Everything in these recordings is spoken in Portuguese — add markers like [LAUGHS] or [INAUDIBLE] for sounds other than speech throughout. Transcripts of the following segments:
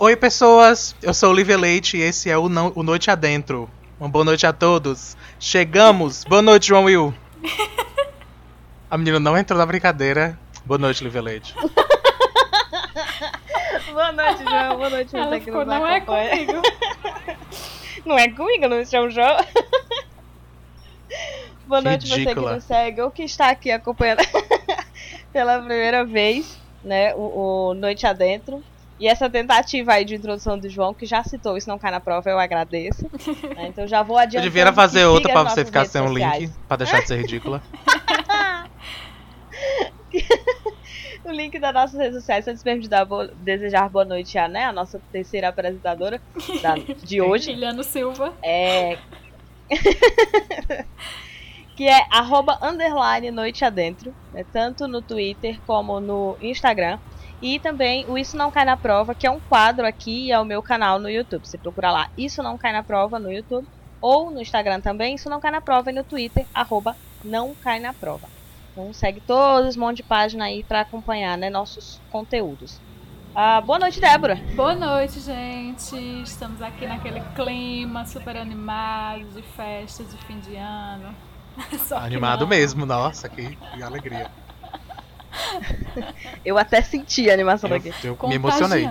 Oi, pessoas! Eu sou o Olivia Leite e esse é o, não, o Noite Adentro. Uma boa noite a todos. Chegamos! Boa noite, João Will. [LAUGHS] A menina não entrou na brincadeira. Boa noite, Olivia Leite. [LAUGHS] Boa noite, João. Boa noite, Ela você que ficou, nos [LAUGHS] não é comigo. Não é comigo, não me chamo João. Boa noite, você que ridícula. nos segue ou que está aqui acompanhando pela primeira vez, né, o, o Noite Adentro. E essa tentativa aí de introdução do João, que já citou isso não cai na prova, eu agradeço. né, então já vou Eu adiantando. devia fazer outra pra você ficar sem um link, pra deixar de ser ridícula. [LAUGHS] O link das nossas redes sociais, antes mesmo de dar bo- desejar boa noite a, né, a nossa terceira apresentadora da- de [LAUGHS] hoje. Juliano Silva. É. [LAUGHS] que é arroba underline noite adentro, né, tanto no Twitter como no Instagram. E também o Isso Não Cai na Prova, que é um quadro aqui e é o meu canal no YouTube. Você procura lá Isso Não Cai na Prova no YouTube ou no Instagram também, Isso Não Cai na Prova e no Twitter, arroba Não Cai na Prova. Então segue todos, um monte de página aí pra acompanhar né, nossos conteúdos. Ah, boa noite, Débora. Boa noite, gente. Estamos aqui naquele clima super animado de festas de fim de ano. [LAUGHS] Só Animado mesmo, nossa, que, que alegria. Eu até senti a animação Eu, daqui. eu me emocionei.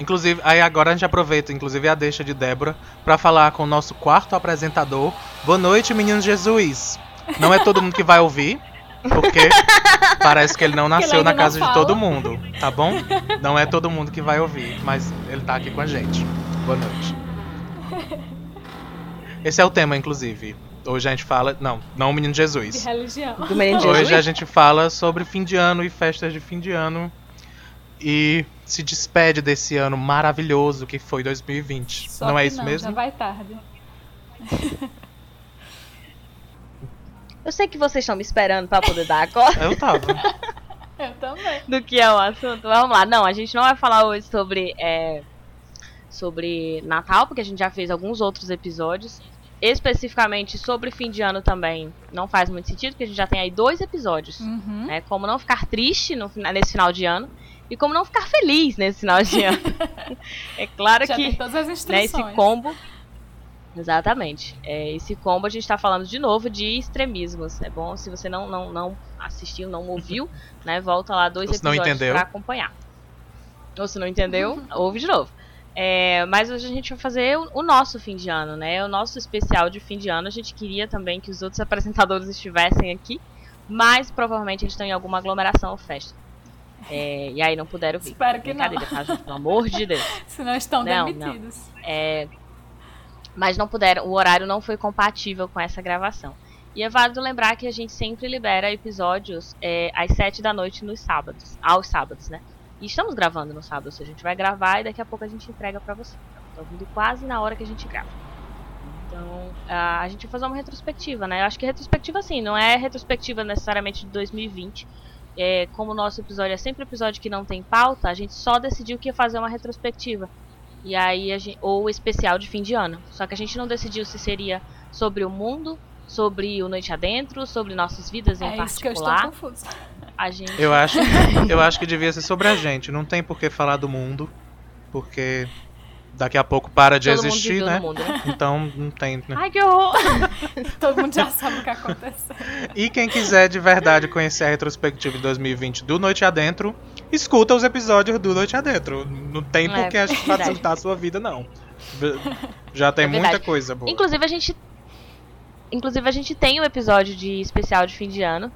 Inclusive, aí agora a gente aproveita, inclusive a deixa de Débora, pra falar com o nosso quarto apresentador. Boa noite, menino Jesus. Não é todo mundo que vai ouvir, porque parece que ele não nasceu ainda na casa de todo mundo, tá bom? Não é todo mundo que vai ouvir, mas ele tá aqui com a gente. Boa noite. Esse é o tema, inclusive. Hoje a gente fala. Não, não o menino De Jesus. religião. Do menino Hoje Jesus? a gente fala sobre fim de ano e festas de fim de ano. E se despede desse ano maravilhoso que foi 2020. Só não é isso não, mesmo? Já vai tarde. Eu sei que vocês estão me esperando pra poder dar a corda Eu tava. [LAUGHS] Eu também. do que é o assunto. Vamos lá. Não, a gente não vai falar hoje sobre, é, sobre Natal, porque a gente já fez alguns outros episódios. Especificamente sobre fim de ano também não faz muito sentido, porque a gente já tem aí dois episódios. Uhum. Né? Como não ficar triste no, nesse final de ano e como não ficar feliz nesse final de ano. [LAUGHS] é claro Já que tem todas as né, instruções. esse combo. Exatamente. É, esse combo a gente tá falando de novo de extremismos. É bom se você não, não, não assistiu, não ouviu, né? Volta lá dois Ou episódios entendeu. pra acompanhar. Ou se não entendeu, ouve de novo. É, mas hoje a gente vai fazer o, o nosso fim de ano, né? O nosso especial de fim de ano. A gente queria também que os outros [LAUGHS] apresentadores estivessem aqui, mas provavelmente eles estão em alguma aglomeração ou festa. É, e aí não puderam vir. Espero que não. Tá, gente? Pelo amor de Deus. [LAUGHS] Se não estão Não, demitidos. É, mas não puderam, o horário não foi compatível com essa gravação. E é válido lembrar que a gente sempre libera episódios é, às 7 da noite nos sábados, aos sábados, né? E estamos gravando no sábado, ou seja, a gente vai gravar e daqui a pouco a gente entrega pra você. Tá vindo quase na hora que a gente grava. Então, a, gente vai fazer uma retrospectiva, né? Eu acho que retrospectiva, assim, não é retrospectiva necessariamente de 2020. É, como o nosso episódio é sempre um episódio que não tem pauta, a gente só decidiu que ia fazer uma retrospectiva. E aí a gente, ou especial de fim de ano. Só que a gente não decidiu se seria sobre o mundo, sobre o Noite Adentro, sobre nossas vidas em É isso que eu estou particular. confusa. A gente Eu acho, [LAUGHS] eu acho que devia ser sobre a gente. Não tem por que falar do mundo, porque daqui a pouco para de todo existir, né? mundo, né? Então não tem. Né? Ai, que horror! [LAUGHS] Todo mundo já sabe o que aconteceu. E quem quiser de verdade conhecer a retrospectiva de 2020 do Noite Adentro, escuta os episódios do Noite Adentro. Não tem por É, que facilitar a sua vida, não. Já tem É muita coisa boa. Inclusive a gente. Inclusive a gente tem um episódio de especial de fim de ano.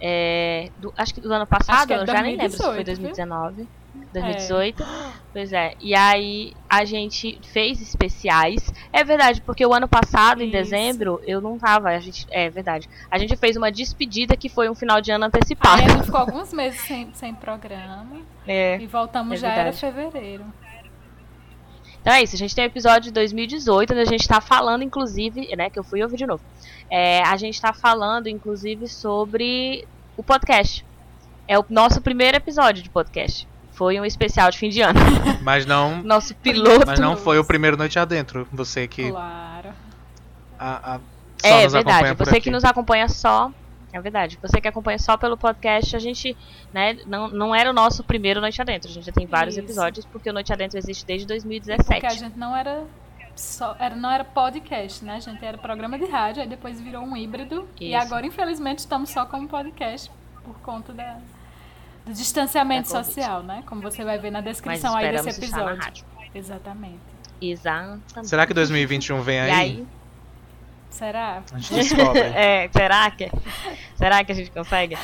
É, do- acho que do ano passado, é eu já nem lembro se foi 2018, 2019. 2018. Pois é. E aí a gente fez especiais. É verdade, porque o ano passado, em Isso. dezembro, eu não tava. A gente, é verdade. A gente fez uma despedida que foi um final de ano Aí antecipado. a gente ficou alguns meses sem, sem programa. [LAUGHS] É. E voltamos É já era fevereiro. Então é isso, a gente tem o episódio de 2018, onde a gente tá falando, inclusive, né, que eu fui ouvir de novo. É, a gente tá falando, inclusive, sobre o podcast. É o nosso primeiro episódio de podcast. Foi um especial de fim de ano. [LAUGHS] Mas não, [LAUGHS] Nosso piloto. mas não foi o primeiro Noite Adentro. Você que Claro. a, a, só É nos verdade, você aqui. que nos acompanha só É verdade. Você que acompanha só pelo podcast, a gente, né, não, não era o nosso primeiro Noite Adentro. A gente já tem vários Isso. episódios, porque o Noite Adentro existe desde Porque a 2017. gente não era só, era, não era podcast, né? A gente era programa de rádio, aí depois virou um híbrido. E Isso. agora, infelizmente, estamos só como podcast por conta da, do distanciamento Da social, né? Como você vai ver na Mas descrição aí desse esperamos estar na episódio. rádio. Exatamente. Exatamente. Será que 2021 vem E aí? Será? A gente descobre. [LAUGHS] é, será que será que a gente consegue?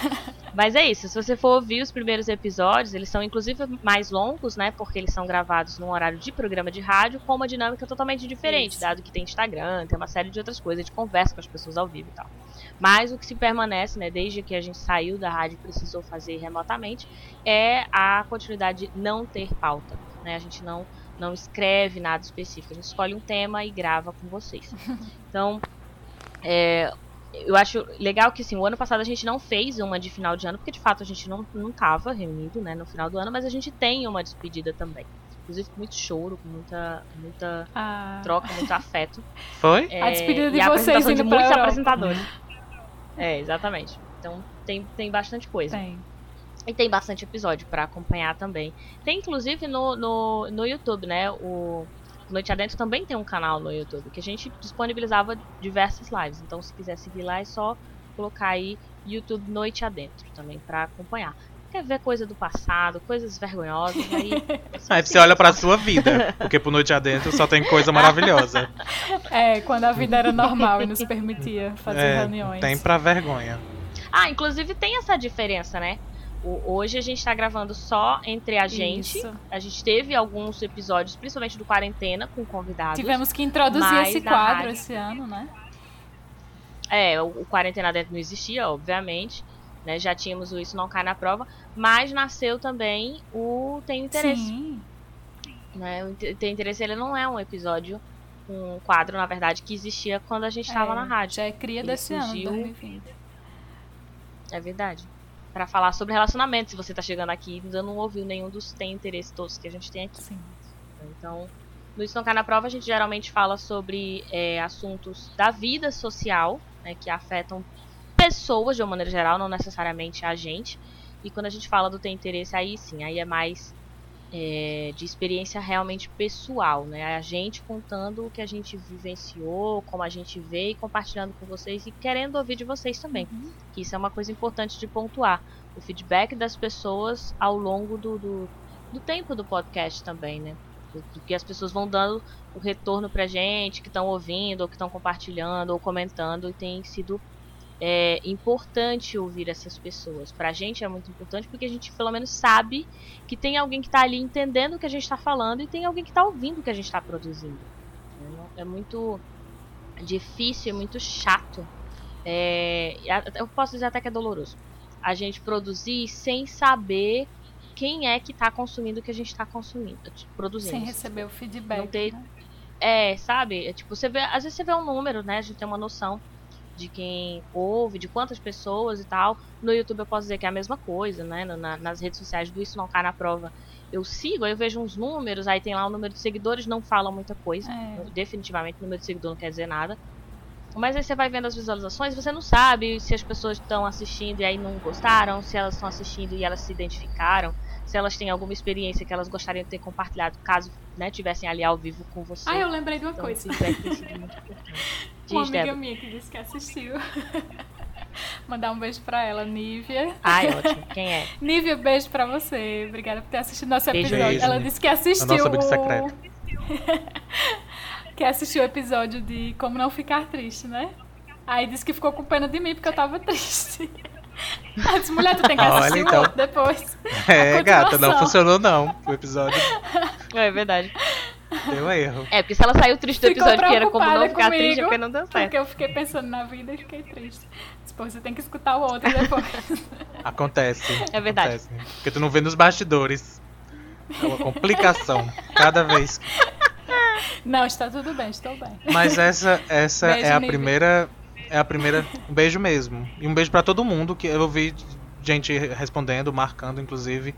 Mas é isso, se você for ouvir os primeiros episódios, eles são inclusive mais longos, né? Porque eles são gravados num horário de programa de rádio com uma dinâmica totalmente diferente, Isso. dado que tem Instagram, tem uma série de outras coisas, de conversa com as pessoas ao vivo e tal. Mas o que se permanece, né, desde que a gente saiu da rádio e precisou fazer remotamente, é a continuidade de não ter pauta. Né? A gente não, não escreve nada específico, a gente escolhe um tema e grava com vocês. [LAUGHS] Então, é, eu acho legal que assim, o ano passado a gente não fez uma de final de ano, porque de fato a gente não, não tava reunido né, no final do ano, mas a gente tem uma despedida também. Inclusive com muito choro, com muita, muita Ah, troca, muito afeto. Foi? É, A despedida de e a vocês apresentação de muitos Europa. apresentadores. É, exatamente. Então tem, tem bastante coisa. tem. E tem bastante episódio pra acompanhar também. Tem inclusive no, no, no YouTube, né? O Noite Adentro também tem um canal no YouTube que a gente disponibilizava diversas lives. Então, se quiser seguir lá, é só colocar aí YouTube Noite Adentro também pra acompanhar. Quer ver coisa do passado, coisas vergonhosas, aí. [LAUGHS] Aí você olha pra sua vida, porque por noite adentro só tem coisa maravilhosa. [LAUGHS] É, quando a vida era normal e nos permitia fazer É, reuniões. tem pra vergonha. Ah, inclusive tem essa diferença, né? Hoje a gente tá gravando só entre a gente. Isso. A gente teve alguns episódios, principalmente do Quarentena, com convidados. Tivemos que introduzir esse quadro esse ano, né? É, o, o Quarentena Dentro não existia, obviamente. Né? Já tínhamos o Isso Não Cai na Prova. Mas nasceu também o Tem Interesse. Sim. Né? O Tem Interesse ele não é um episódio, um quadro, na verdade, que existia quando a gente estava É, na rádio. Já é cria Ele desse ano, surgiu- 2020. É verdade. Pra falar sobre relacionamento, se você tá chegando aqui e ainda não ouviu nenhum dos Tem Interesse todos que a gente tem aqui. Sim. Então, no Isso Não Cai na Prova, a gente geralmente fala sobre é, assuntos da vida social, né, que afetam pessoas de uma maneira geral, não necessariamente a gente. E quando a gente fala do Tem Interesse, aí sim, aí é mais é, de experiência realmente pessoal, né? A gente contando o que a gente vivenciou, como a gente vê e compartilhando com vocês e querendo ouvir de vocês também. Uhum. Que isso é uma coisa importante de pontuar. O feedback das pessoas ao longo do, do, do tempo do podcast também, né? Do, do que as pessoas vão dando o retorno pra gente, que estão ouvindo, ou que estão compartilhando, ou comentando, e tem sido é, importante ouvir essas pessoas. Pra gente é muito importante porque a gente pelo menos sabe que tem alguém que tá ali entendendo o que a gente tá falando e tem alguém que tá ouvindo o que a gente tá produzindo. É muito difícil, é muito chato. É, a- eu posso dizer até que é doloroso. A gente produzir sem saber quem é que tá consumindo o que a gente tá consumindo, produzindo. Sem receber o feedback. Não ter- né? É, sabe? É, tipo, você vê, às vezes você vê um número, né? A gente tem uma noção de quem ouve, de quantas pessoas e tal. No YouTube eu posso dizer que é a mesma coisa, né? Na- nas redes sociais do Isso Não Cai na Prova. Eu sigo, aí eu vejo uns números, aí tem lá o número de seguidores, não fala muita coisa. É. Definitivamente o número de seguidor não quer dizer nada. Mas aí você vai vendo as visualizações, você não sabe se as pessoas estão assistindo e aí não gostaram, se elas estão assistindo e elas se identificaram, se elas têm alguma experiência que elas gostariam de ter compartilhado caso né, tivessem ali ao vivo com você. Ah, eu lembrei de uma Então, coisa. o importante. [LAUGHS] Uma Diz, amiga Débora. minha que disse que assistiu. [LAUGHS] Mandar um beijo pra ela, Nívia. Ai, ótimo. Quem é? [LAUGHS] Nívia, beijo pra você. Obrigada por ter assistido nosso Beijo. episódio. Beijo, ela Nívia. disse que assistiu. A nossa amiga o- secreta. que assistiu o episódio de Como Não Ficar Triste, né? Aí disse que ficou com pena de mim porque eu tava triste. Ela disse, mulher, tu tem que Olha, assistir o então. outro depois. É, gata, não funcionou não. O episódio É verdade. deu erro. É, porque se ela saiu triste do Ficou episódio que era como não ficar triste, é comigo, porque não deu certo. Porque eu fiquei pensando na vida e fiquei triste. Pô, você tem que escutar o outro depois. [LAUGHS] Acontece. É verdade. acontece. Porque tu não vê nos bastidores. É uma complicação. Cada vez. não, está tudo bem, estou bem. Mas essa, essa Beijo, é a primeira. É a primeira. Um beijo mesmo. E um beijo pra todo mundo que eu vi gente respondendo, marcando, inclusive.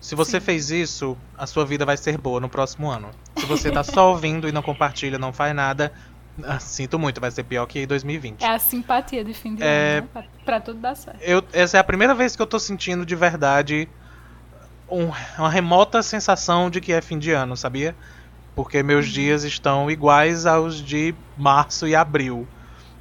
Se você Sim. fez isso, a sua vida vai ser boa no próximo ano. Se você tá só ouvindo e não compartilha, não faz nada, Ah, sinto muito, vai ser pior que 2020. É a simpatia de fim de É. ano, né? Pra, pra tudo dar certo. Eu, essa é a primeira vez que eu tô sentindo de verdade um- uma remota sensação de que é fim de ano, sabia? Porque meus dias estão iguais aos de março e abril.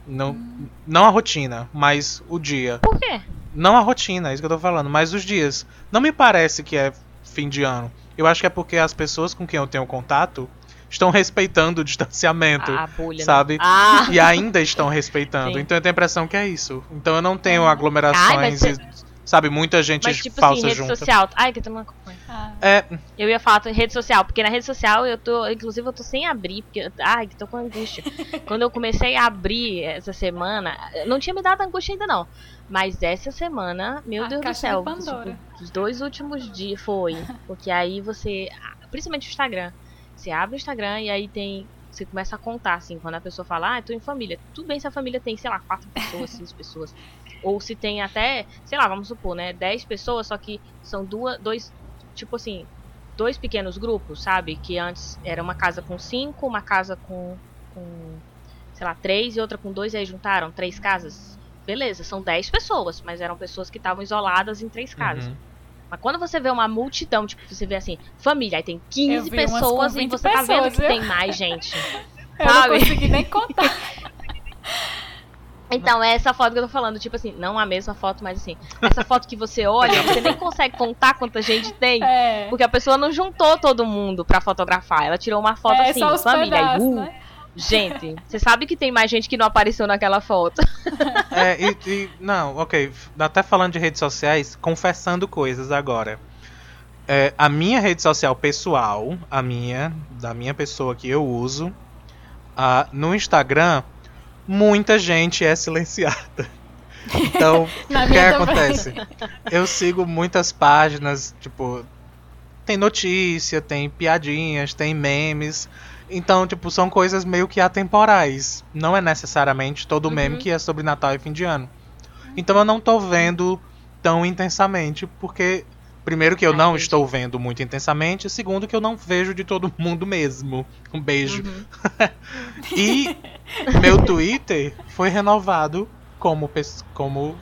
Não, não a rotina, mas o dia. Por quê? Não a rotina, é isso que eu tô falando, mas os dias. Não me parece que é fim de ano. Eu acho que é porque as pessoas com quem eu tenho contato estão respeitando o distanciamento. A, a bolha. né? sabe? Ah, E ainda estão respeitando. Sim. Então eu tenho a impressão que é isso. Então eu não tenho aglomerações Ai, mas e, sabe, muita gente mas tipo falsa assim, rede junto. social. Ai, que eu não acompanho. Ah, É, Eu ia falar em rede social, porque na rede social eu tô, inclusive eu tô sem abrir, porque ai, que tô com angústia. [LAUGHS] Quando eu comecei a abrir essa semana, não tinha me dado angústia ainda não, mas essa semana, meu A Deus do céu, de Pandora. tipo, os dois últimos dias foi, porque aí você, principalmente o Instagram, você abre o Instagram e aí tem você começa a contar, assim, quando a pessoa fala, ah, eu tô em família. Tudo bem se a família tem, sei lá, quatro pessoas, seis [LAUGHS] pessoas. Ou se tem até, sei lá, vamos supor, né, dez pessoas, só que são duas, dois, tipo assim, dois pequenos grupos, sabe? Que antes era uma casa com cinco, uma casa com, com sei lá, três e outra com dois, e aí juntaram três casas. Beleza, são dez pessoas, mas eram pessoas que estavam isoladas em três casas. uhum. Mas quando você vê uma multidão, tipo, você vê assim, família, aí tem 15 Eu vi umas com pessoas e 20 você tá vendo pessoas, que tem mais gente. [LAUGHS] eu Sabe? não consegui nem contar. [LAUGHS] Então, é essa foto que eu tô falando, tipo assim, não a mesma foto, mas assim, essa foto que você olha, você nem consegue contar quanta gente tem. É, Porque a pessoa não juntou todo mundo pra fotografar. Ela tirou uma foto é assim, família. pedaços, uh, né? Gente, você sabe que tem mais gente que não apareceu naquela foto. [LAUGHS] É, e, e- não, ok. Até falando de redes sociais, confessando coisas agora. É, a minha rede social pessoal, a minha, da minha pessoa que eu uso, ah, no Instagram, muita gente é silenciada. Então, [LAUGHS] o que também. acontece? Eu sigo muitas páginas, tipo, tem notícia, tem piadinhas, tem memes. Então, tipo, são coisas meio que atemporais. Não é necessariamente todo meme Uhum. que é sobre Natal e fim de ano. Então eu não tô vendo tão intensamente, porque primeiro que eu Ah, não estou vendo muito intensamente, segundo que eu não vejo de todo [LAUGHS] mundo mesmo. Um beijo. Uhum. [LAUGHS] E meu Twitter foi renovado como, como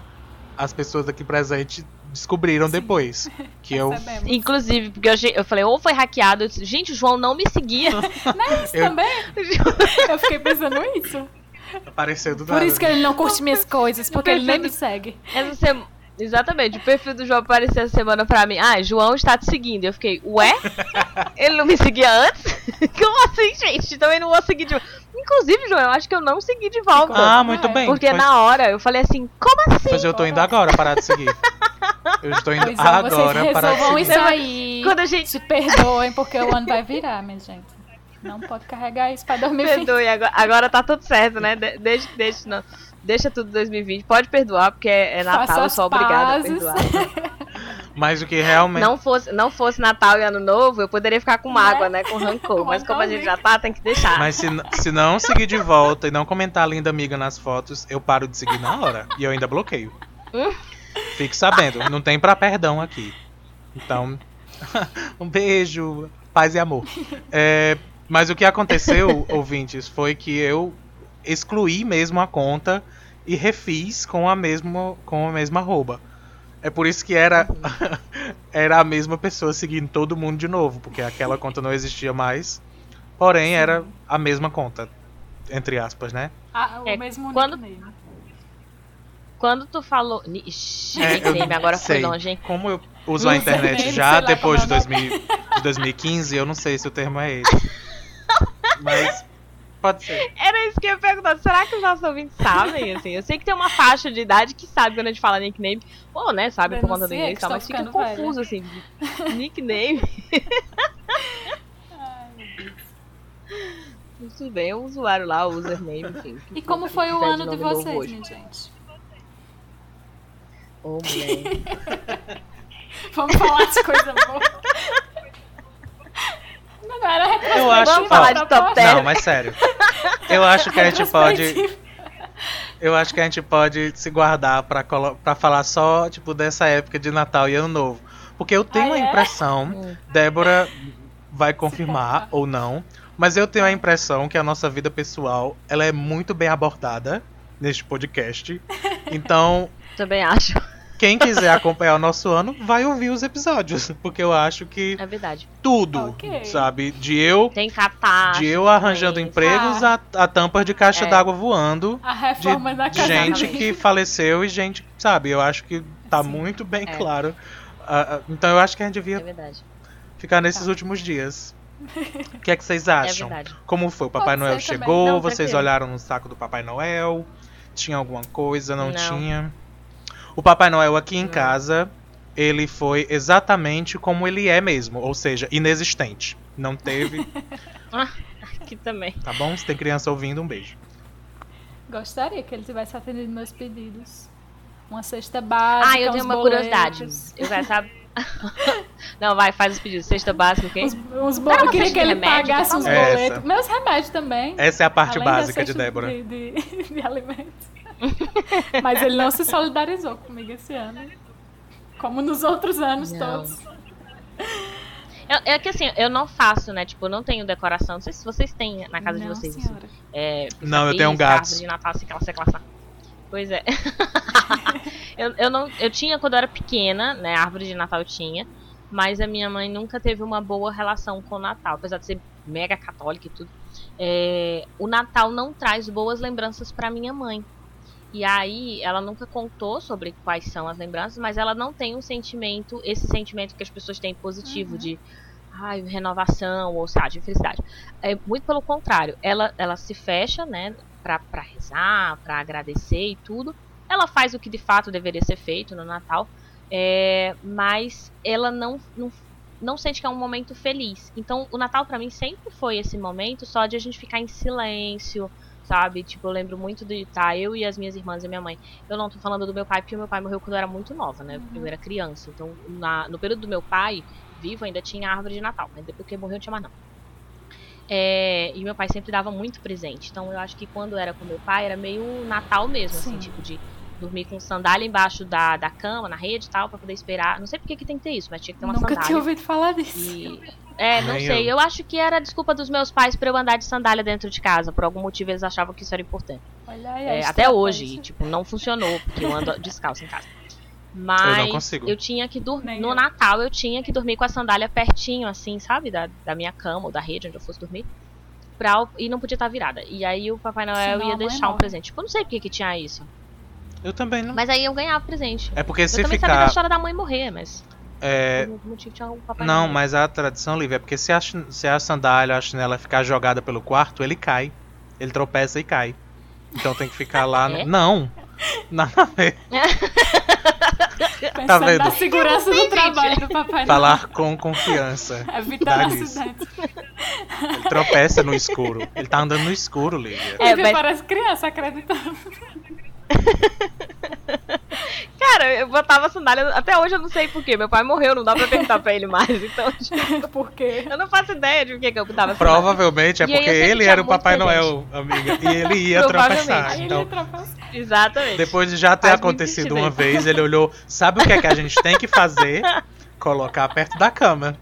as pessoas aqui presentes descobriram depois. [LAUGHS] Que eu. Inclusive, porque eu, eu falei, ou foi hackeado. Eu disse, Gente, o João não me seguia. [LAUGHS] Isso Eu- também? [LAUGHS] Eu fiquei pensando isso. apareceu do Por nada. isso que ele não curte minhas coisas, porque ele nem me segue. Essa Exatamente, o perfil do João apareceu essa semana pra mim. Ah, João está te seguindo. Eu fiquei, ué? Ele não me seguia antes? Como assim, gente? Também não vou seguir de volta. Inclusive, João, eu acho que eu não segui de volta. Ah, muito É, bem. porque pois, na hora eu falei assim, como assim? pois eu tô indo agora parar de seguir. Eu estou indo Pois é, vocês agora parar de resolvam isso aí. Quando a gente Se perdoem, porque o ano vai virar, minha gente. Não pode carregar isso pra 2020. perdoe, agora, agora tá tudo certo, né? De- Deixa, deixa, não. Deixa tudo 2020. Pode perdoar, porque é é Natal, eu sou obrigada a perdoar. [LAUGHS] Mas o que realmente. Não fosse, não fosse Natal e Ano Novo, eu poderia ficar com mágoa, né? Com rancor. Com Mas como a gente já tá, tem que deixar. Mas se, se não seguir de volta e não comentar linda amiga nas fotos, eu paro de seguir na hora. E eu ainda bloqueio. Fique sabendo, não tem pra perdão aqui. Então, [LAUGHS] um beijo, paz e amor. É, mas o que aconteceu, [LAUGHS] ouvintes, foi que eu excluí mesmo a conta e refiz com a mesma, com a mesma arroba. É por isso que era, [LAUGHS] era a mesma pessoa seguindo todo mundo de novo, porque aquela conta não existia mais. Porém, era a mesma conta. Entre aspas, né? Ah, o É, mesmo quando- nickname. Quando tu falou. Ixi, É, agora sei. foi longe, hein? Como eu uso a Não internet já depois de, é o 2000, de 2015, eu não sei se o termo é esse. [LAUGHS] Mas pode ser. Era isso que eu ia perguntar. Será que os nossos ouvintes sabem, assim? Eu sei que tem uma faixa de idade que sabe quando a gente fala nickname. Ou, né, sabe por conta do inglês e tal, estão mas fica confuso, assim. [LAUGHS] nickname. Ai, meu Deus. Tudo bem, o usuário lá, o username, enfim. E como foi o ano de vocês, minha gente? Ô, mulher. [LAUGHS] Vamos falar de coisa boa. Não era Eu acho- Vamos falar de top proposta. 10. Não, mas sério. [LAUGHS] Eu acho que a gente pode. Eu acho que a gente pode se guardar pra, pra falar só, tipo, dessa época de Natal e Ano Novo. Porque eu tenho Ah, a é? impressão, Hum. Débora vai confirmar ou não, Mas eu tenho a impressão que a nossa vida pessoal ela é muito bem abordada neste podcast. [LAUGHS] Então, Também acho. Quem quiser acompanhar o nosso ano, vai ouvir os episódios. [LAUGHS] Porque eu acho que É verdade. tudo, Ok. sabe? De eu, Tem catástrofe. de eu arranjando doença. empregos a, a tampas de caixa É. d'água voando. A De reforma da casa gente que faleceu e gente, sabe? Eu acho que tá Sim. muito bem É. claro. Ah, ah, então eu acho que a gente É devia verdade. ficar nesses Tá. últimos dias. [LAUGHS] O que é que vocês É acham? verdade. Como foi? O Papai Pode Noel chegou? Não, vocês olharam no saco do Papai Noel? Tinha alguma coisa? Não, Não. tinha? O Papai Noel aqui em Não. casa, ele foi exatamente como ele é mesmo, ou seja, inexistente. Não teve, [LAUGHS] Aqui também. tá bom? Se tem criança ouvindo, um beijo. Gostaria que ele tivesse atendido meus pedidos. Uma cesta básica, Ah, eu tenho uns uma curiosidade. boletos. Eu quero saber. [LAUGHS] Não, vai, faz os pedidos. Cesta básica, ok? Uns, uns bo- Eu queria que ele remédio, pagasse por uns favor. boletos. Essa. Meus remédios também. Essa é a parte além da básica de Débora. De, de, de alimentos. [LAUGHS] Mas ele não se solidarizou comigo esse ano. Como nos outros anos Não. todos. Eu- É que assim, eu não faço, né? Tipo, eu não tenho decoração. Não sei se vocês têm na casa de não, vocês. assim. É, Não, eu tenho um gato. de Natal, assim, aquela seclação. Pois é. [LAUGHS] eu, eu, não, eu tinha quando eu era pequena, né? Árvore de Natal eu tinha. Mas a minha mãe nunca teve uma boa relação com o Natal. Apesar de ser mega católica e tudo. É, o Natal não traz boas lembranças pra minha mãe. E aí, ela nunca contou sobre quais são as lembranças, mas ela não tem um sentimento, esse sentimento que as pessoas têm positivo de ai, renovação ou sabe, de felicidade. É muito pelo contrário, ela, ela se fecha, né, pra, pra rezar, pra agradecer e tudo. Ela faz o que de fato deveria ser feito no Natal, é, mas ela não, não, não sente que é um momento feliz. Então, o Natal pra mim sempre foi esse momento só de a gente ficar em silêncio, sabe? Tipo, eu lembro muito de tá, eu e as minhas irmãs e minha mãe. Eu não tô falando do meu pai, porque meu pai morreu quando eu era muito nova, né? Eu era criança. Então, na, no período do meu pai, vivo, ainda tinha árvore de Natal. Mas depois que ele morreu, não tinha mais não. É, e meu pai sempre dava muito presente. Então, eu acho que quando era com meu pai, era meio Natal mesmo, assim, Sim. tipo de dormir com sandália embaixo da, da cama, na rede e tal, pra poder esperar. Não sei por que tem que ter isso, mas tinha que ter uma Nunca sandália. tinha ouvido falar disso. E- É, não Nem sei. eu. Eu. acho que era a desculpa dos meus pais pra eu andar de sandália dentro de casa. Por algum motivo eles achavam que isso era importante. Olha aí, a É, até hoje, e, tipo, não funcionou, porque eu ando [LAUGHS] descalço em casa. Eu Mas consigo. eu tinha que dormir. No eu. Natal eu tinha que dormir com a sandália pertinho, assim, sabe? Da, da minha cama ou da rede onde eu fosse dormir. Pra, e não podia estar virada. E aí o Papai Noel Senão ia deixar um presente. Tipo, eu não sei por que que tinha isso. Eu também não. Mas aí eu ganhava presente. É porque eu se também sabia da ficar. história da mãe morrer, mas. É, Não, mas a tradição, Lívia, é porque se a, se a sandália, a chinela ficar jogada pelo quarto, ele cai. Ele tropeça e cai. Então tem que ficar lá. no- [LAUGHS] É? Não! Nada a ver. Pensando Tá vendo? na segurança do trabalho do Papai Noel. Falar com confiança. [LAUGHS] Nisso. acidentes. Ele tropeça no escuro. Ele tá andando no escuro, Lívia. É, mas- parece criança acreditando. Cara, eu botava sandália. Até hoje eu não sei porquê. Meu pai morreu, não dá pra perguntar pra ele mais. Então, [LAUGHS] tipo, Porque eu não faço ideia de por que que eu botava sandália. Provavelmente é porque ele era o Papai. Noel, amiga. E ele ia [LAUGHS] tropeçar. Então, ele tropeça. Exatamente. depois de já ter Faz acontecido uma vez, ele olhou. Sabe o que é que a gente tem que fazer? [LAUGHS] Colocar perto da cama.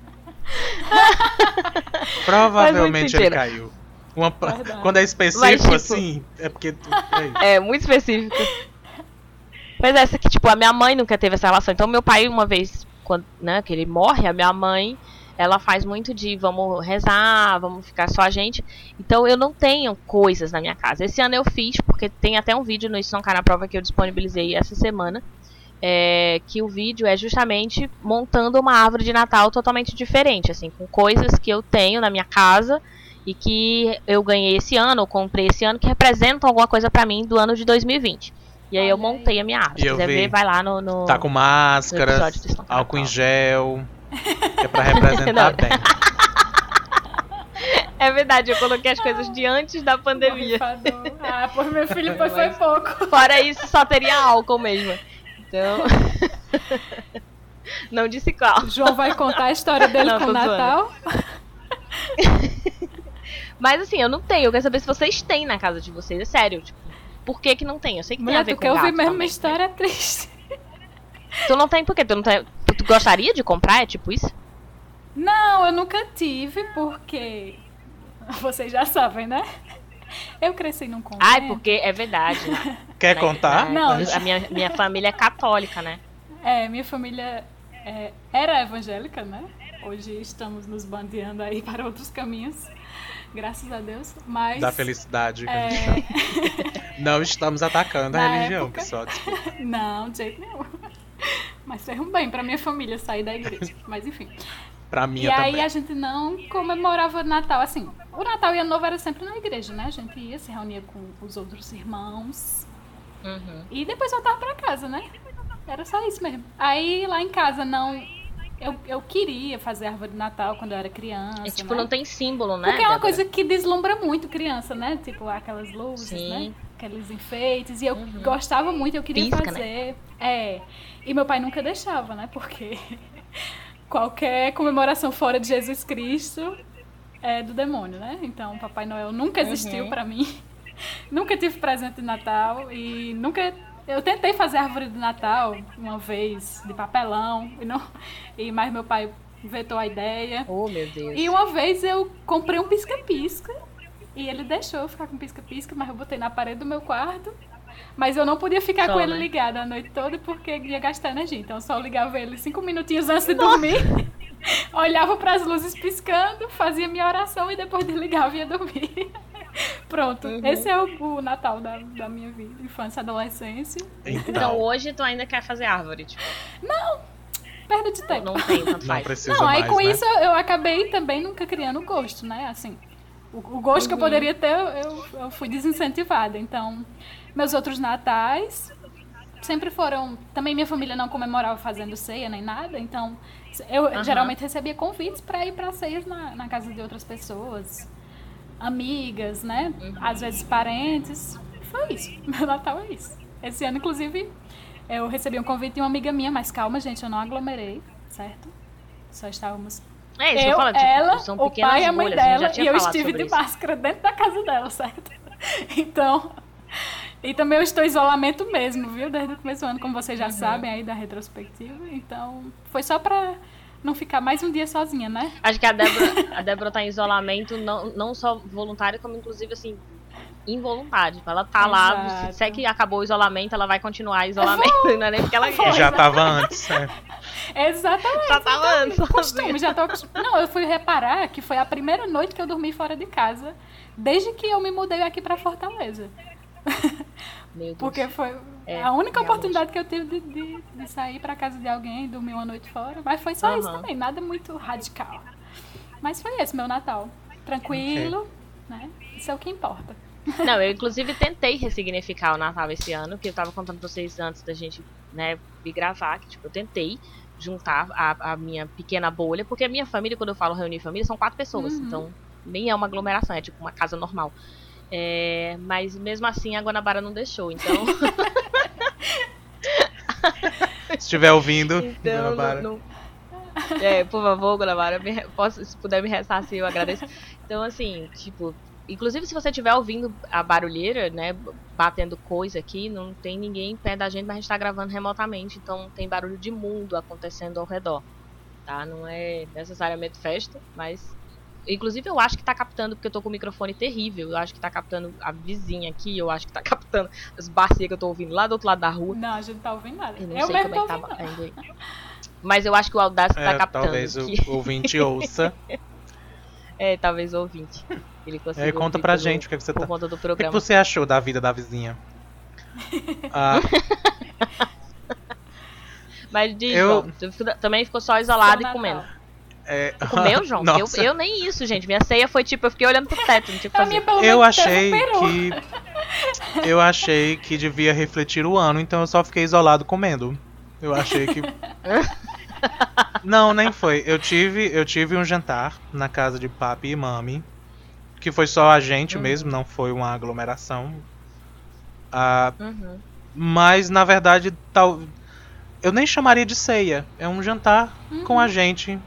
Provavelmente ele caiu. Uma quando é específico Mas, tipo, assim, é porque. é. É, muito específico. Mas essa que, tipo, a minha mãe nunca teve essa relação. Então, meu pai, uma vez, quando, né, que ele morre, a minha mãe, ela faz muito de vamos rezar, vamos ficar só a gente. Então, eu não tenho coisas na minha casa. Esse ano eu fiz, porque tem até um vídeo no Isso Não Cai na Prova que eu disponibilizei essa semana. é, que o vídeo é justamente montando uma árvore de Natal totalmente diferente, assim, com coisas que eu tenho na minha casa e que eu ganhei esse ano, ou comprei esse ano, que representam alguma coisa pra mim do ano de 2020. E aí eu montei a minha. E Se quiser ver, vai lá no. no... Tá com máscara, álcool em gel. Que é pra [LAUGHS] representar bem. É verdade, eu coloquei as coisas de antes da pandemia. Ah, [LAUGHS] pois meu filho foi, foi pouco. Fora isso, só teria álcool mesmo. Então. [LAUGHS] Não disse qual. João vai contar a história dele Não, com o. Natal. Mas assim, eu não tenho. Eu quero saber se vocês têm na casa de vocês. É sério, tipo. Por que que não tem? Eu sei que tem a Mulher, ver tu com quer ouvir mesmo uma também, história triste. [LAUGHS] Tu não tem por quê? Tu não tem... Tu, tu gostaria de comprar? É tipo isso? Não, eu nunca tive, porque [LAUGHS] Vocês já sabem, né? Eu cresci num convento. Ai, porque é verdade. [LAUGHS] Quer né? contar? Né? Não. A minha, minha família é católica, né? É, minha família é, era evangélica, né? Hoje estamos nos bandeando aí para outros caminhos. Graças a Deus. Mas. Da felicidade. É, [LAUGHS] Não estamos atacando a religião, época- pessoal. desculpa. [LAUGHS] não, de jeito nenhum. Mas foi um bem pra minha família sair da igreja. Mas enfim. Pra E minha aí também. a gente não comemorava Natal assim. O Natal e Ano Novo era sempre na igreja, né? A gente ia, se reunia com os outros irmãos. Uhum. E depois voltava pra casa, né? Era só isso mesmo. Aí lá em casa não. Eu, eu queria fazer árvore de Natal quando eu era criança. É, tipo, né? não tem símbolo, né? Porque é uma Débora? coisa que deslumbra muito criança, né? Tipo, aquelas luzes, Sim. né? Aqueles enfeites. E eu Uhum. gostava muito, eu queria Pisca, né? fazer. É. E meu pai nunca deixava, né? Porque [LAUGHS] qualquer comemoração fora de Jesus Cristo é do demônio, né? Então, Papai Noel nunca existiu Uhum. pra mim. [LAUGHS] nunca tive presente de Natal e nunca. Eu tentei fazer árvore de Natal uma vez de papelão, e não, e mas meu pai vetou a ideia. Oh, meu Deus. E uma vez eu comprei um pisca-pisca e ele deixou eu ficar com pisca-pisca, mas eu botei na parede do meu quarto. Mas eu não podia ficar Só, com ele né? ligado a noite toda porque ia gastar energia. Então eu só ligava ele cinco minutinhos antes de dormir, [LAUGHS] olhava para as luzes piscando, fazia minha oração e depois desligava e ia dormir. [LAUGHS] Pronto, Uhum. esse é o, o Natal da, da minha vida, infância, adolescência. Então Então, hoje tu ainda quer fazer árvore, tipo, Perda de tempo. não tem, tanto não precisa Não, aí mais, com né? isso eu, eu acabei também nunca criando gosto, né? Assim, o, o gosto que eu Uhum. poderia ter, eu, eu, fui desincentivada. Então, meus outros natais sempre foram. Também minha família não comemorava fazendo ceia nem nada, então eu Aham. geralmente recebia convites para ir para ceias na, na casa de outras pessoas, amigas, né? Uhum. Às vezes parentes. Foi isso. [LAUGHS] Meu Natal é isso. Esse ano, inclusive, eu recebi um convite de uma amiga minha, mas calma, gente, eu não aglomerei, certo? Só estávamos É isso eu eu, falo, tipo, ela, são o pai e a mãe bolhas, dela, e eu estive de isso. máscara dentro da casa dela, [LAUGHS] certo? Então, e também eu estou em isolamento mesmo, viu? Desde o começo do ano, como vocês já Uhum. sabem aí da retrospectiva. Então, foi só pra não ficar mais um dia sozinha, né? Acho que a Débora, [LAUGHS] a Débora tá em isolamento, não, não só voluntário, como inclusive assim, involuntário. Tipo, ela tá lá, Exato. se é que acabou o isolamento, ela vai continuar isolamento, [LAUGHS] não é nem porque ela Foi. quer. Já tava antes. é. [LAUGHS] Exatamente. Já tava antes, Costume, já tô. Não, eu fui reparar que foi a primeira noite que eu dormi fora de casa, desde que eu me mudei aqui pra Fortaleza. Meu Deus. Porque foi É, a única realmente. oportunidade que eu tive de, de, de sair pra casa de alguém e dormir uma noite fora. Mas foi só isso Aham. também, nada muito radical. Mas foi esse meu Natal. Tranquilo, né? Isso é o que importa. Não, eu inclusive tentei ressignificar o Natal esse ano, que eu tava contando pra vocês antes da gente, né, vir gravar, que tipo, eu tentei juntar a, a minha pequena bolha, porque a minha família, quando eu falo reunir família, são quatro pessoas, Uhum. então nem é uma aglomeração, é tipo uma casa normal. É, mas mesmo assim a Guanabara não deixou, então, [LAUGHS] Se estiver ouvindo, então Guanabara. não, não- É, por favor, Guanabara, me posso, se puder me ressarcir, eu agradeço. Então, assim, tipo, inclusive se você estiver ouvindo a barulheira, né, batendo coisa aqui, não tem ninguém perto da gente, mas a gente tá gravando remotamente, então tem barulho de mundo acontecendo ao redor, tá? Não é necessariamente festa, mas... Inclusive eu acho que tá captando, porque eu tô com o microfone terrível, eu acho que tá captando a vizinha aqui, eu acho que tá [LAUGHS] captando as bacias que eu tô ouvindo lá do outro lado da rua. Não, a gente tá ouvindo nada. Eu Eu, não sei mesmo como é que tá ouvindo. não. batendo aí. Mas eu acho que o Audacity tá É, captando. talvez o que- ouvinte ouça. [LAUGHS] É, talvez o ouvinte. Ele consiga É, conta pra pelo- gente o que, que você por tá. conta do O que, que programa. você achou da vida da vizinha? [LAUGHS] Ah, Mas diz, Eu- também ficou só isolado e comendo. É... Comeu, [LAUGHS] João? Eu, Nossa, eu nem isso, gente. Minha ceia foi tipo, eu fiquei olhando pro teto, não tinha o que A fazer. eu achei que. Eu achei que devia refletir o ano, então eu só fiquei isolado comendo. Eu achei que. [LAUGHS] Não, nem foi. Eu tive, eu tive um jantar na casa de papi e mami. Que foi só a gente Uhum. mesmo, não foi uma aglomeração. Ah, Uhum. mas na verdade, tal. Eu nem chamaria de ceia. É um jantar com a gente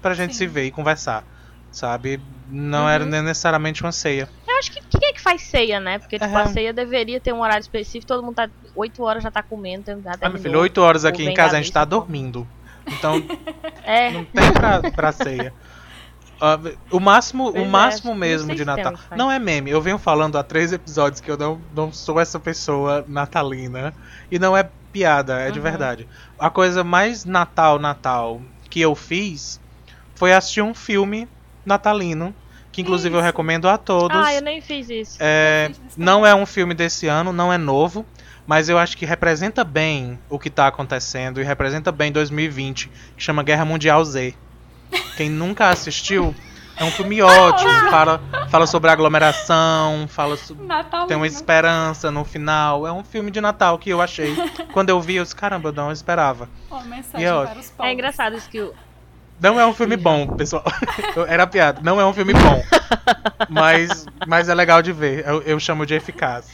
pra gente Sim. se ver e conversar. Sabe? Não era Uhum. nem necessariamente uma ceia. Eu acho que quem é que faz ceia, né? Porque tipo, É. a ceia deveria ter um horário específico, todo mundo tá 8 horas já tá comendo, já Ah, meu terminou. filho, 8 horas aqui em casa a gente tá dormindo. Então [LAUGHS] É, não tem pra, pra ceia. Uh, [LAUGHS] o máximo, Pois o é, máximo mesmo de Natal. Não é meme. Eu venho falando há três episódios que eu não, não sou essa pessoa natalina. E não é piada, é de Uhum. verdade. A coisa mais Natal, Natal que eu fiz foi assistir um filme natalino. Que inclusive eu Isso. recomendo a todos. Ah, eu nem fiz isso. É, Eu fiz isso não é um filme desse ano, não é novo, mas eu acho que representa bem o que tá acontecendo e representa bem 2020, que chama Guerra Mundial Z. Quem nunca assistiu, é um filme ótimo, [LAUGHS] fala, fala sobre aglomeração, fala so- Natal. tem uma esperança no final. É um filme de Natal que eu achei. [LAUGHS] Quando eu vi, eu disse, caramba, eu não esperava. E, os pobres. É engraçado isso que o. Não é um filme bom, pessoal. [LAUGHS] Era piada. Não é um filme bom. Mas, mas é legal de ver. Eu, eu chamo de eficaz.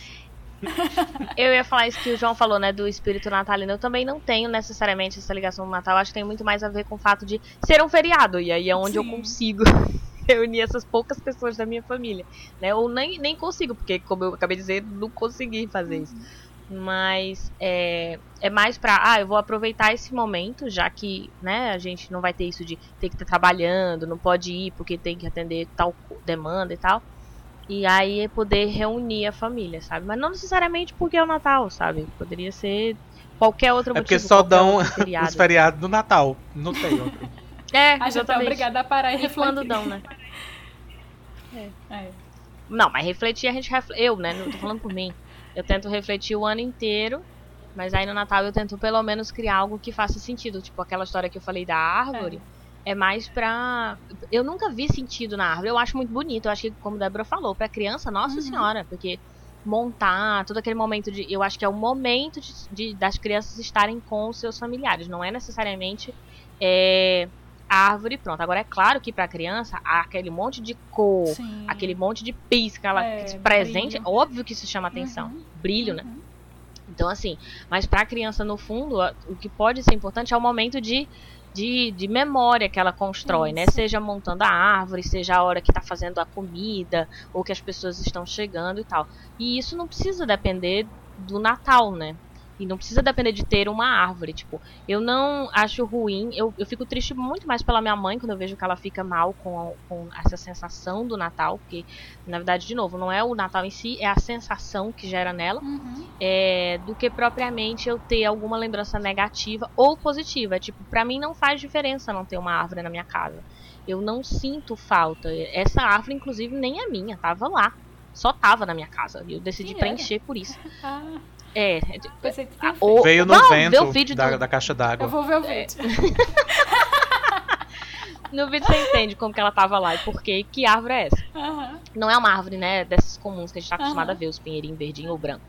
Eu ia falar isso que o João falou, né, do espírito natalino. Eu também não tenho necessariamente essa ligação do Natal. Acho que tem muito mais a ver com o fato de ser um feriado. E aí é onde eu Sim. consigo [LAUGHS] reunir essas poucas pessoas da minha família. Né? Ou nem, nem consigo, porque, como eu acabei de dizer, não consegui fazer isso. Mas é, é mais pra, ah, eu vou aproveitar esse momento, já que, né, a gente não vai ter isso de ter que estar trabalhando, não pode ir porque tem que atender tal demanda e tal. E aí é poder reunir a família, sabe? Mas não necessariamente porque é o Natal, sabe? Poderia ser qualquer outro É motivo. porque só dão feriado. [LAUGHS] os feriados do Natal. Não tem outro. É, A gente é exatamente. obrigada a parar e E quando refletir. dão, né? É. Não, mas refletir a gente reflete. Eu, né? Não tô falando por mim. Eu tento refletir o ano inteiro, mas aí no Natal eu tento pelo menos criar algo que faça sentido. Tipo aquela história que eu falei da árvore. É, mais pra. Eu nunca vi sentido na árvore. Eu acho muito bonito. Eu acho que, como a Débora falou, pra criança, nossa Uhum. senhora. Porque montar, todo aquele momento de. Eu acho que é o momento de, de- das crianças estarem com os seus familiares. Não é necessariamente. É, árvore pronto. Agora é claro que pra criança, há aquele monte de cor, Sim. aquele monte de pisca, ela É, presente, brilho. óbvio que isso chama atenção. Uhum. Brilho, né? Uhum. Então, assim, mas pra criança, no fundo, a- o que pode ser importante é o momento de, de, de memória que ela constrói, né? Isso. Seja montando a árvore, seja a hora que tá fazendo a comida, ou que as pessoas estão chegando e tal. E isso não precisa depender do Natal, né? E não precisa depender de ter uma árvore. Tipo, eu não acho ruim. Eu, eu fico triste muito mais pela minha mãe quando eu vejo que ela fica mal com, com essa sensação do Natal. Porque, na verdade, de novo, não é o Natal em si, é a sensação que gera nela Uhum. é, do que propriamente eu ter alguma lembrança negativa ou positiva. Tipo, pra mim não faz diferença não ter uma árvore na minha casa. Eu não sinto falta. Essa árvore, inclusive, nem é minha, tava lá. Só tava na minha casa. E eu decidi preencher por isso. [LAUGHS] É. pensei que tinha o- Veio no Vamos vento o vídeo da, do- da caixa Eu d'água. vou ver o É. vídeo. [LAUGHS] No vídeo você entende como que ela tava lá e por quê. Que árvore é essa? Aham. Não é uma árvore, né, dessas comuns que a gente tá acostumado Aham. a ver, os pinheirinhos verdinho ou branco.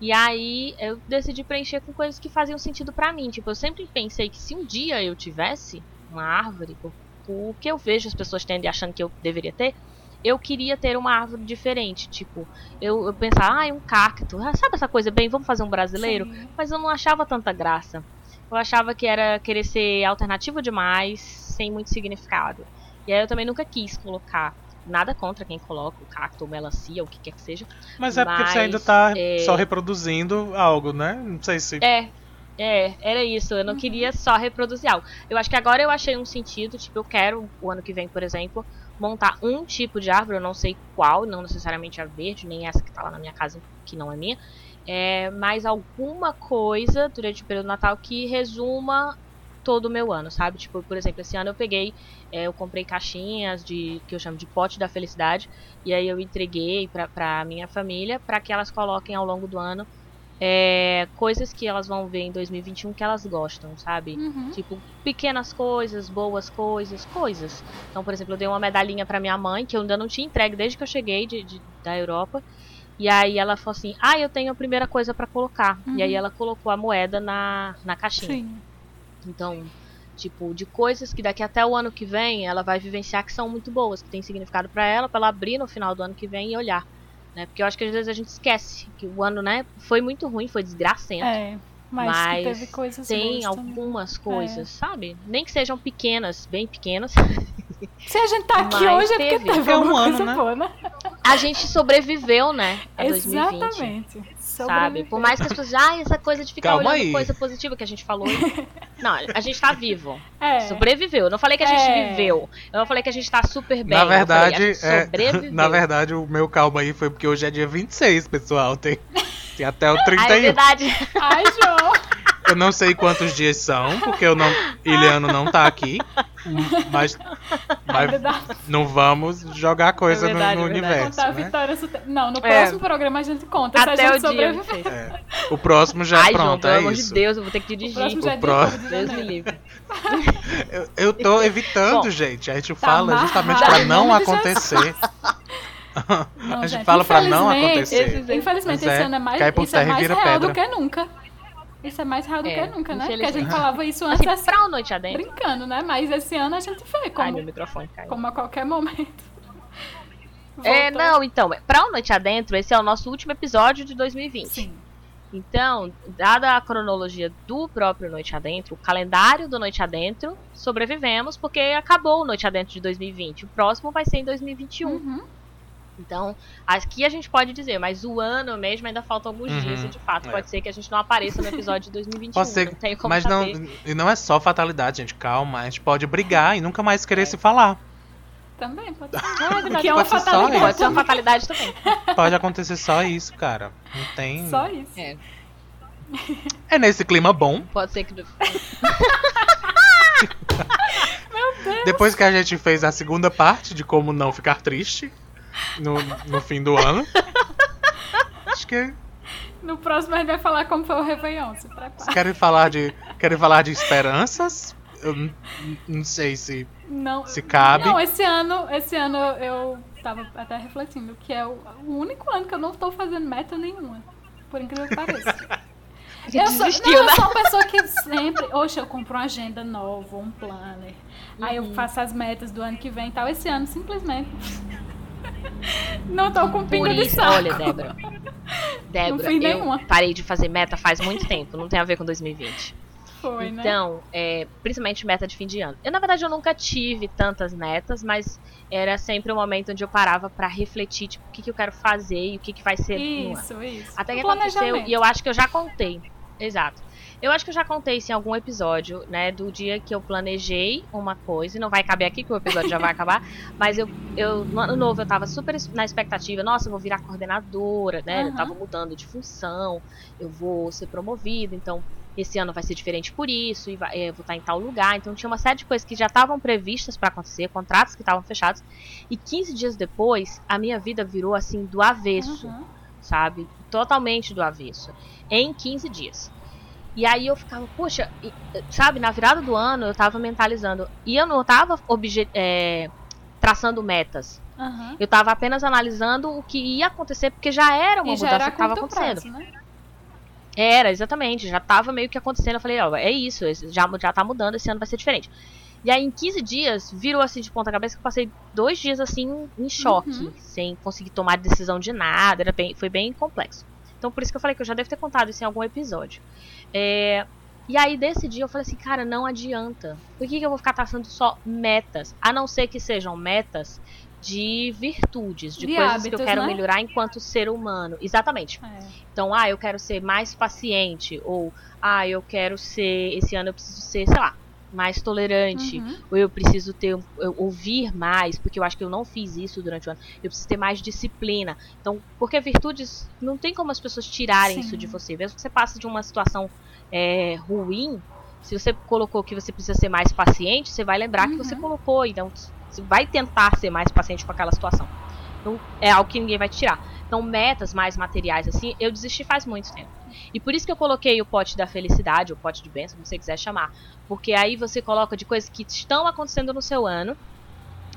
E aí eu decidi preencher com coisas que faziam sentido pra mim. Tipo, eu sempre pensei que se um dia eu tivesse uma árvore, por que eu vejo as pessoas tendo e achando que eu deveria ter, eu queria ter uma árvore diferente. Tipo, eu, eu pensava, ah, um cacto. Ah, sabe essa coisa bem, vamos fazer um brasileiro? Sim. Mas eu não achava tanta graça. Eu achava que era querer ser alternativo demais, sem muito significado. E aí eu também nunca quis colocar nada contra quem coloca o cacto ou melancia, ou o que quer que seja. Mas é porque você Mas, ainda tá é- só reproduzindo algo, né? Não sei se. É, é, era isso. Eu não queria só reproduzir algo. Eu acho que agora eu achei um sentido, tipo, eu quero, o ano que vem, por exemplo, montar um tipo de árvore, eu não sei qual, não necessariamente a verde, nem essa que tá lá na minha casa, que não é minha. É, mas alguma coisa durante o período do Natal que resuma todo o meu ano, sabe? Tipo, por exemplo, esse ano eu peguei, é, eu comprei caixinhas de que eu chamo de pote da felicidade, e aí eu entreguei pra minha família para que elas coloquem ao longo do ano é, coisas que elas vão ver em 2021 que elas gostam, sabe? Uhum. Tipo, pequenas coisas, boas coisas, coisas. Então, por exemplo, eu dei uma medalhinha pra minha mãe, que eu ainda não tinha entregue desde que eu cheguei de, de- da Europa. E aí ela falou assim: Ah, eu tenho a primeira coisa pra colocar. Uhum. E aí ela colocou a moeda na, na caixinha. Sim. Então, tipo, de coisas que daqui até o ano que vem ela vai vivenciar que são muito boas, que tem significado pra ela, pra ela abrir no final do ano que vem e olhar. Né? Porque eu acho que às vezes a gente esquece que o ano, né, foi muito ruim, foi desgracento. É. Mas, Mas que teve coisas Tem boas também. algumas coisas, sabe? Nem que sejam pequenas, bem pequenas. [LAUGHS] Se a gente tá aqui Mas hoje é porque teve. teve É um ano, coisa né? boa, né? a gente sobreviveu, né? A [LAUGHS] 2020. Sabe? Por mais que as pessoas ah, essa coisa de ficar Calma olhando aí. coisa positiva que a gente falou. [LAUGHS] Não, a gente tá vivo. É. Sobreviveu. Eu não falei que a gente É. viveu. Eu não falei que a gente tá super bem. na falei, verdade, a gente é, [LAUGHS] na verdade, o meu calma aí foi porque hoje é dia 26, pessoal. Tem, tem até o [LAUGHS] Ah, é 31. verdade. Ai, João. Eu não sei quantos dias são, porque eu não, Iliano não tá aqui. Mas, mas não vamos jogar coisa É no- verdade, no, é verdade. pra universo, contar né? vitória. Não, no É. próximo programa a gente conta se a Até gente o dia. sobreviver. 26. É. O próximo já Ai, é João, pronto, pelo é amor isso. de Deus, eu vou ter que O dirigir. próximo já é pró- 9 de Deus me livre. [LAUGHS] Eu, eu tô evitando, Bom, gente. A gente tá fala justamente pra não acontecer. [LAUGHS] Não, a gente gente, fala pra não acontecer. Infelizmente, esse é, ano é mais, cai por isso é terra e mais vira real pedra. do que nunca. Isso é mais real do É, que nunca, né? Porque a gente falava isso antes Assim, assim, pra o noite adentro. brincando, né? Mas esse ano a gente vê Ai, como, meu microfone caiu. como a qualquer momento. É, não, então, pra o Noite Adentro, esse é o nosso último episódio de 2020. Sim. Então, dada a cronologia do próprio Noite Adentro, o calendário do Noite Adentro, sobrevivemos porque acabou o Noite Adentro de 2020. O próximo vai ser em 2021. Uhum. Então, aqui a gente pode dizer, mas o ano mesmo ainda faltam alguns Uhum, dias e de fato é. pode ser que a gente não apareça no episódio de [LAUGHS] 2021. Pode ser, não tem como mas não, saber. e não é só fatalidade, gente. Calma, a gente pode brigar e nunca mais querer É. se falar. Também pode ser. [LAUGHS] É verdade, Que é uma pode ser só fatalidade. Pode ser uma fatalidade também. [LAUGHS] Pode acontecer só isso, cara. Não tem. Só isso. É, É nesse clima bom. pode ser que. Depois que a gente fez a segunda parte de como não ficar triste no, no fim do ano. Acho que No próximo a gente vai falar como foi o Réveillon. Se vocês prepara. querem falar de. Querem falar de esperanças? Eu não sei se. Não, Se cabe. Não, esse ano, esse ano eu tava até refletindo que é o, o único ano que eu não tô fazendo meta nenhuma. Por incrível que pareça. [LAUGHS] Eu sou, Desistiu, não, né? eu sou uma pessoa que sempre. Hoje eu compro uma agenda nova, um planner. Aí eu Uhum. faço as metas do ano que vem e tal. Esse ano, simplesmente. Não tô com pingo Por de isso, saco. olha, Débora. [LAUGHS] Débora, eu nenhuma. parei de fazer meta faz muito tempo, não tem a ver com 2020. Foi, né? Então, é, principalmente meta de fim de ano. Eu, na verdade, eu nunca tive tantas metas, mas era sempre um momento onde eu parava pra refletir, tipo, o que, que eu quero fazer e o que, que vai ser. Isso, isso. Até que aconteceu, e eu acho que eu já contei. Exato. Eu acho que eu já contei isso em algum episódio, né? Do dia que eu planejei uma coisa, e não vai caber aqui, que o episódio já vai acabar. [LAUGHS] Mas eu, eu, no ano novo, eu tava super na expectativa, nossa, eu vou virar coordenadora, né? Eu Aham. tava mudando de função, eu vou ser promovida, então esse ano vai ser diferente por isso, e vai- eh, eu vou estar em tal lugar. Então tinha uma série de coisas que já estavam previstas pra acontecer, contratos que estavam fechados. E 15 dias depois, a minha vida virou assim do avesso Uhum. sabe? Totalmente do avesso. Em 15 dias. E aí eu ficava, poxa, e, sabe, na virada do ano eu tava mentalizando. E eu não tava é, traçando metas. Aham. Eu tava apenas analisando o que ia acontecer, porque já era uma E já mudança era que tava acontecendo. prazo, né? Era, exatamente. Já tava meio que acontecendo. Eu falei, ó, é isso, já, já tá mudando, esse ano vai ser diferente. E aí, em 15 dias, virou assim de ponta cabeça que eu passei dois dias assim em choque, Uhum. sem conseguir tomar decisão de nada. Era bem, foi bem complexo. Então, por isso que eu falei que eu já devo ter contado isso em algum episódio. É, e aí, desse dia, eu falei assim, cara, não adianta. Por que, que eu vou ficar traçando só metas? A não ser que sejam metas de virtudes, de, De coisas que hábitos, eu quero né? melhorar enquanto ser humano. Exatamente. É. Então, ah, eu quero ser mais paciente, ou ah, eu quero ser, esse ano eu preciso ser, sei lá, mais tolerante, Uhum. ou eu preciso ter, eu ouvir mais, porque eu acho que eu não fiz isso durante o ano. Eu preciso ter mais disciplina. Então, porque virtudes, não tem como as pessoas tirarem Sim. isso de você. Mesmo que você passe de uma situação é, ruim, se você colocou que você precisa ser mais paciente, você vai lembrar que você Uhum. colocou, então você vai tentar ser mais paciente com aquela situação. Então, é algo que ninguém vai tirar. Então, metas mais materiais, assim, eu desisti faz muito tempo. E por isso que eu coloquei o pote da felicidade, o pote de bênção, como você quiser chamar. Porque aí você coloca de coisas que estão acontecendo no seu ano.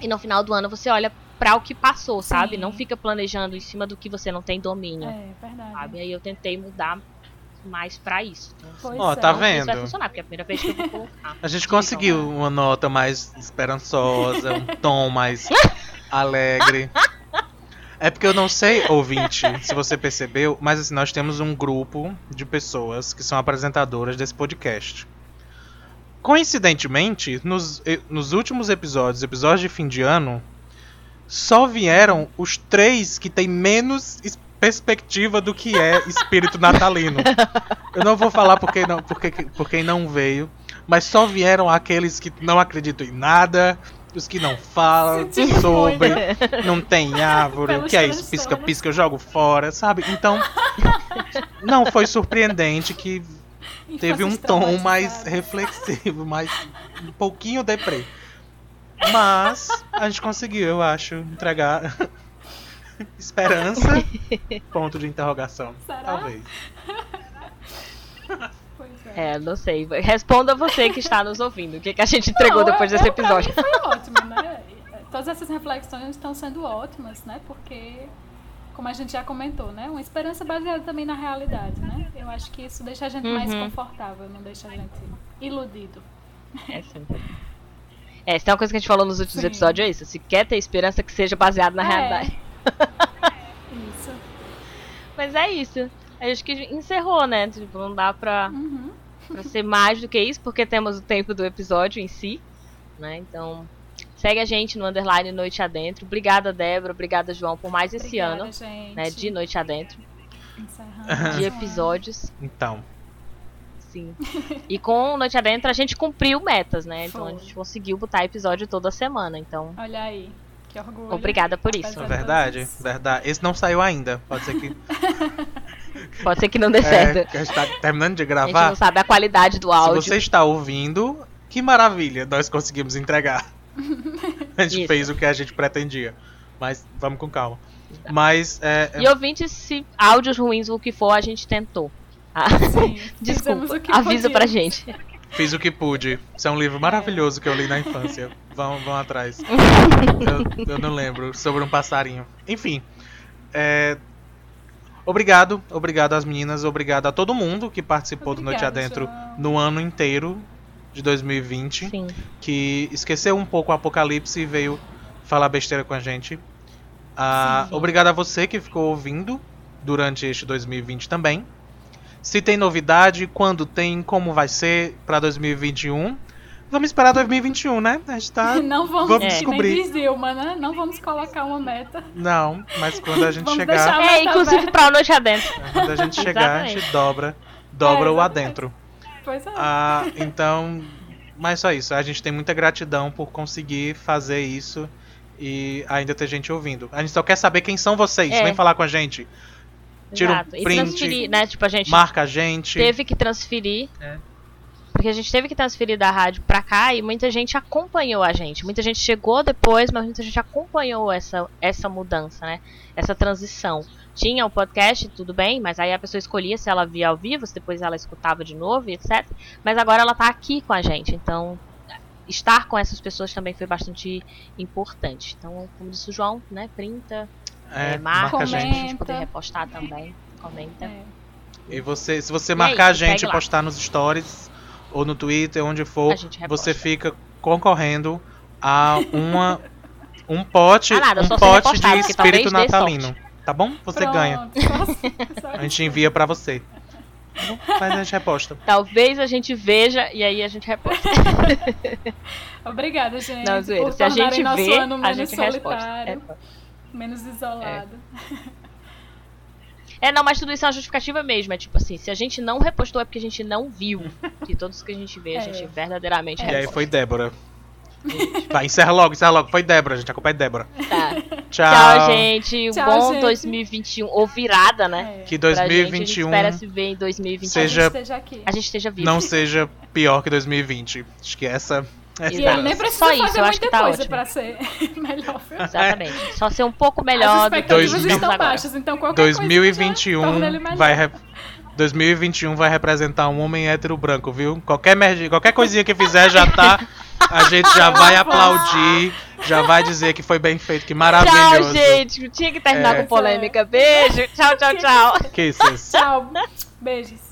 E no final do ano você olha para o que passou, sabe? Sim. Não fica planejando em cima do que você não tem domínio, É, verdade. sabe? Aí eu tentei mudar mais pra isso. Então, Ó, é. tá sei se vai vendo? funcionar, porque é a primeira vez que eu vou colocar. A gente conseguiu lá. uma nota mais esperançosa, um tom mais [LAUGHS] alegre. É porque eu não sei, ouvinte, se você percebeu, mas assim, nós temos um grupo de pessoas que são apresentadoras desse podcast. Coincidentemente, nos, nos últimos episódios, episódios de fim de ano, só vieram os três que têm menos perspectiva do que é espírito natalino. Eu não vou falar porque não, porque, por quem não veio, mas só vieram aqueles que não acreditam em nada, os que não falam sobre, muito. não tem [LAUGHS] árvore, o que é isso? Pisca-pisca, eu jogo fora, sabe? Então, não foi surpreendente que [LAUGHS] teve um tom mais reflexivo, mais um pouquinho deprê. Mas a gente conseguiu, eu acho, entregar [LAUGHS] esperança. Ponto de interrogação. Será? Talvez. É. É, não sei. Responda você que está nos ouvindo. O que, que a gente entregou Não, depois eu- desse episódio? foi ótimo, né? Todas essas reflexões estão sendo ótimas, né? Porque, como a gente já comentou, né? Uma esperança baseada também na realidade, né? Eu acho que isso deixa a gente mais Uhum. confortável, não deixa a gente iludido. É, sim. É, se tem uma coisa que a gente falou nos últimos Sim. episódios, é isso. Se quer ter esperança que seja baseado na É. realidade. [LAUGHS] Isso. Mas é isso. Acho que encerrou, né? Tipo, não dá pra, Uhum. Pra ser mais do que isso, porque temos o tempo do episódio em si. Né? Então, segue a gente no underline Noite Adentro. Obrigada, Débora. Obrigada, João, por mais esse Obrigada, ano gente. né, de Noite Adentro. Encerrando De episódios. Então, Sim. E com Noite Adentro a gente cumpriu metas, né? Então a Foi. gente conseguiu botar episódio toda semana. Então. Olha aí, que orgulho. obrigada por isso. é verdade, verdade. Esse não saiu ainda. Pode ser que. [LAUGHS] Pode ser que não dê É, certo. que a gente tá terminando de A gente gravar. não sabe a qualidade do Se áudio. você está ouvindo, que maravilha, nós conseguimos entregar. [LAUGHS] A gente Isso. fez o que a gente pretendia. Mas vamos com calma. Mas é, é- E ouvintes, se áudios ruins ou o que for, a gente tentou. Ah, [LAUGHS] desculpa, avisa pra podíamos. gente. fiz o que pude. Isso é um livro maravilhoso que eu li na infância. Vão, vão atrás. [LAUGHS] eu, eu não lembro. Sobre um passarinho. Enfim. é, Obrigado, obrigado às meninas, obrigado a todo mundo que participou do Noite Obrigada, Adentro no ano inteiro de 2020. Sim. que esqueceu um pouco o apocalipse e veio falar besteira com a gente. Ah, Sim. obrigado a você que ficou ouvindo durante este 2020 também. Se tem novidade, quando tem, como vai ser para 2021. Vamos esperar 2021, né? A gente tá. [LAUGHS] Não vamos, Vamos que descobrir. nem Dilma, né? Não vamos colocar uma meta. Não, mas quando a [LAUGHS] gente Vamos chegar. deixar- É, inclusive pra Noite Adentro. Quando a gente [LAUGHS] chegar, a gente dobra. Dobra É, o adentro. Pois é. Ah, então, mas só isso. A gente tem muita gratidão por conseguir fazer isso e ainda ter gente ouvindo. A gente só quer saber quem são vocês. É. Vem falar com a gente. Tira um Exato. E print, transferir, né? Tipo, a gente Marca a gente. teve que transferir. É. Porque a gente teve que transferir da rádio pra cá e muita gente acompanhou a gente. Muita gente chegou depois, mas muita gente acompanhou essa, essa mudança, né? Essa transição. Tinha o podcast, tudo bem, mas aí a pessoa escolhia se ela via ao vivo, se depois ela escutava de novo, e etc. Mas agora ela tá aqui com a gente, então estar com essas pessoas também foi bastante importante. Então, como disse o João, né? Printa, É, é, marca, marca a gente. gente. pra gente Comenta. poder repostar também. Comenta. É. E você, se você E marcar aí, a gente e lá. postar nos stories ou no Twitter, onde for, você fica concorrendo a uma um pote, Ah, nada, um pote de espírito natalino. Tá bom? Você Pronto, ganha. [LAUGHS] A gente envia pra você. Tá? Mas a gente reposta. Talvez a gente veja e aí a gente reposta. [LAUGHS] Obrigada, gente. Não, zoeira. Se a gente vê, a menos gente resposta. solitário, menos isolado. É, [LAUGHS] não, mas tudo isso é uma justificativa mesmo. É tipo assim, se a gente não repostou é porque a gente não viu. E todos que a gente vê, a [LAUGHS] É. gente verdadeiramente E aí foi Débora. Vai, encerra logo, encerra logo. Foi Débora, gente. A culpa é Débora. Tá. [LAUGHS] Tchau. Tchau, gente. Um Tchau, bom gente. 2021. Ou virada, né? É. Que Pra gente, a gente 2021 espera se ver em 2021. seja- A gente esteja aqui. A gente esteja vivo. não seja pior que 2020. Acho que essa é E nem precisa Só isso, fazer eu acho muita que tá coisa ótimo. pra ser [LAUGHS] melhor. viu? Exatamente. Só ser um pouco As melhor do que expectativas Dois mil- estão agora. baixas, então qualquer coisa 2021 torna ele melhor. vai re- 2021 vai representar um homem hétero branco, viu? Qualquer merda, qualquer coisinha que fizer já tá a gente já vai aplaudir, já vai dizer que foi bem feito, que Tchau, maravilhoso. gente. Tinha que terminar É. com polêmica. Beijo. Tchau, tchau, tchau. Kisses. Tchau. Beijos.